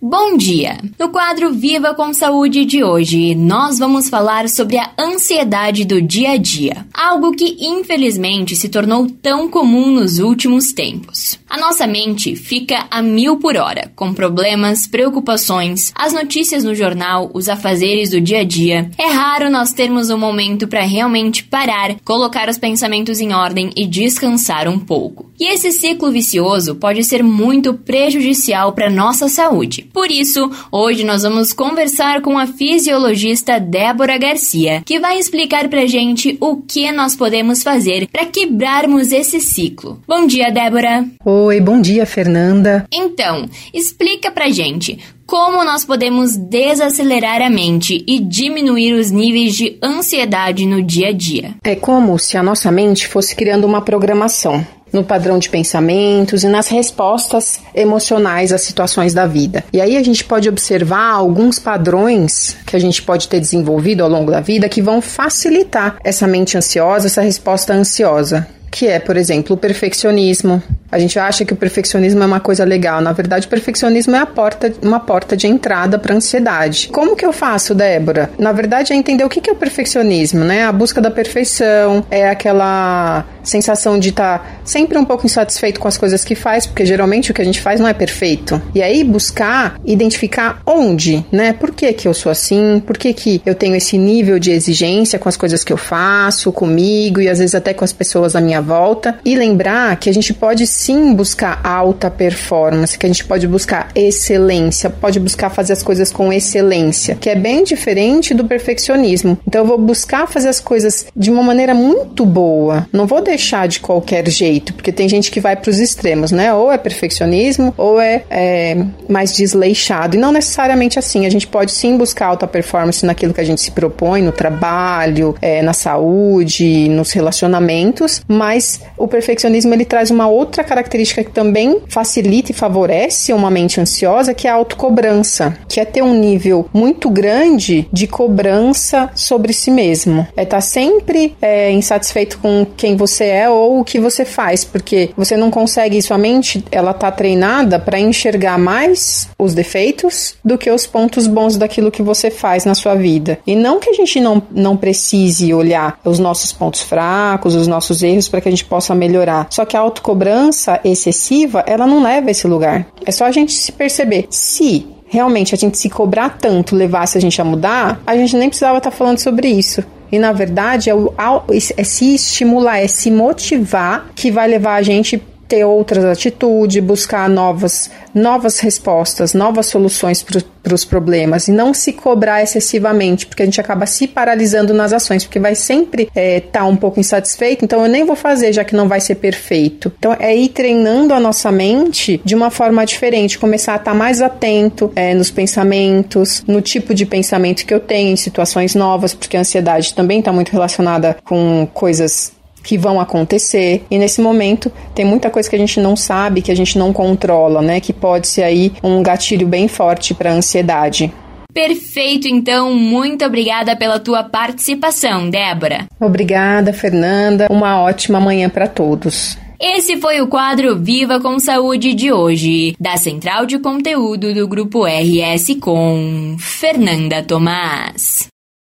Bom dia! No quadro Viva com Saúde de hoje, nós vamos falar sobre a ansiedade do dia a dia, algo que infelizmente se tornou tão comum nos últimos tempos. A nossa mente fica a mil por hora, com problemas, preocupações, as notícias no jornal, os afazeres do dia a dia. É raro nós termos um momento para realmente parar, colocar os pensamentos em ordem e descansar um pouco. E esse ciclo vicioso pode ser muito prejudicial para nossa saúde. Por isso, hoje nós vamos conversar com a fisiologista Débora Garcia, que vai explicar pra gente o que nós podemos fazer para quebrarmos esse ciclo. Bom dia, Débora. Oi, bom dia, Fernanda. Então, explica pra gente como nós podemos desacelerar a mente e diminuir os níveis de ansiedade no dia a dia. É como se a nossa mente fosse criando uma programação no padrão de pensamentos e nas respostas emocionais às situações da vida. E aí a gente pode observar alguns padrões que a gente pode ter desenvolvido ao longo da vida que vão facilitar essa mente ansiosa, essa resposta ansiosa que é, por exemplo, o perfeccionismo. A gente acha que o perfeccionismo é uma coisa legal. Na verdade, o perfeccionismo é porta, uma porta de entrada para a ansiedade. Como que eu faço, Débora? Na verdade, é entender o que é o perfeccionismo, né? A busca da perfeição, é aquela sensação de estar tá sempre um pouco insatisfeito com as coisas que faz, porque geralmente o que a gente faz não é perfeito. E aí buscar identificar onde, né? Por que que eu sou assim? Por que que eu tenho esse nível de exigência com as coisas que eu faço, comigo e às vezes até com as pessoas à minha volta? E lembrar que a gente pode sim buscar alta performance, que a gente pode buscar excelência, pode buscar fazer as coisas com excelência, que é bem diferente do perfeccionismo. Então eu vou buscar fazer as coisas de uma maneira muito boa. Não vou deixar deixar de qualquer jeito, porque tem gente que vai para os extremos, né? Ou é perfeccionismo ou é, é, mais desleixado. E não necessariamente assim. A gente pode sim buscar alta performance naquilo que a gente se propõe, no trabalho, é, na saúde, nos relacionamentos, mas o perfeccionismo ele traz uma outra característica que também facilita e favorece uma mente ansiosa, que é a autocobrança, que é ter um nível muito grande de cobrança sobre si mesmo. É estar tá sempre é, insatisfeito com quem você é ou o que você faz, porque você não consegue, sua mente, ela tá treinada para enxergar mais os defeitos do que os pontos bons daquilo que você faz na sua vida. E não que a gente não, não precise olhar os nossos pontos fracos, os nossos erros para que a gente possa melhorar. Só que a autocobrança excessiva, ela não leva a esse lugar. É só a gente se perceber. Se realmente a gente se cobrar tanto levasse a gente a mudar, a gente nem precisava estar tá falando sobre isso. E na verdade é, o, é se estimular, é se motivar que vai levar a gente ter outras atitudes, buscar novas, novas respostas, novas soluções para os problemas e não se cobrar excessivamente, porque a gente acaba se paralisando nas ações, porque vai sempre estar é, tá um pouco insatisfeito, então eu nem vou fazer, já que não vai ser perfeito. Então é ir treinando a nossa mente de uma forma diferente, começar a estar tá mais atento é, nos pensamentos, no tipo de pensamento que eu tenho em situações novas, porque a ansiedade também está muito relacionada com coisas que vão acontecer. E nesse momento tem muita coisa que a gente não sabe, que a gente não controla, né? Que pode ser aí um gatilho bem forte para a ansiedade. Perfeito, então, muito obrigada pela tua participação, Débora. Obrigada, Fernanda. Uma ótima manhã para todos. Esse foi o quadro Viva com Saúde de hoje, da Central de Conteúdo do Grupo RS com Fernanda Tomás.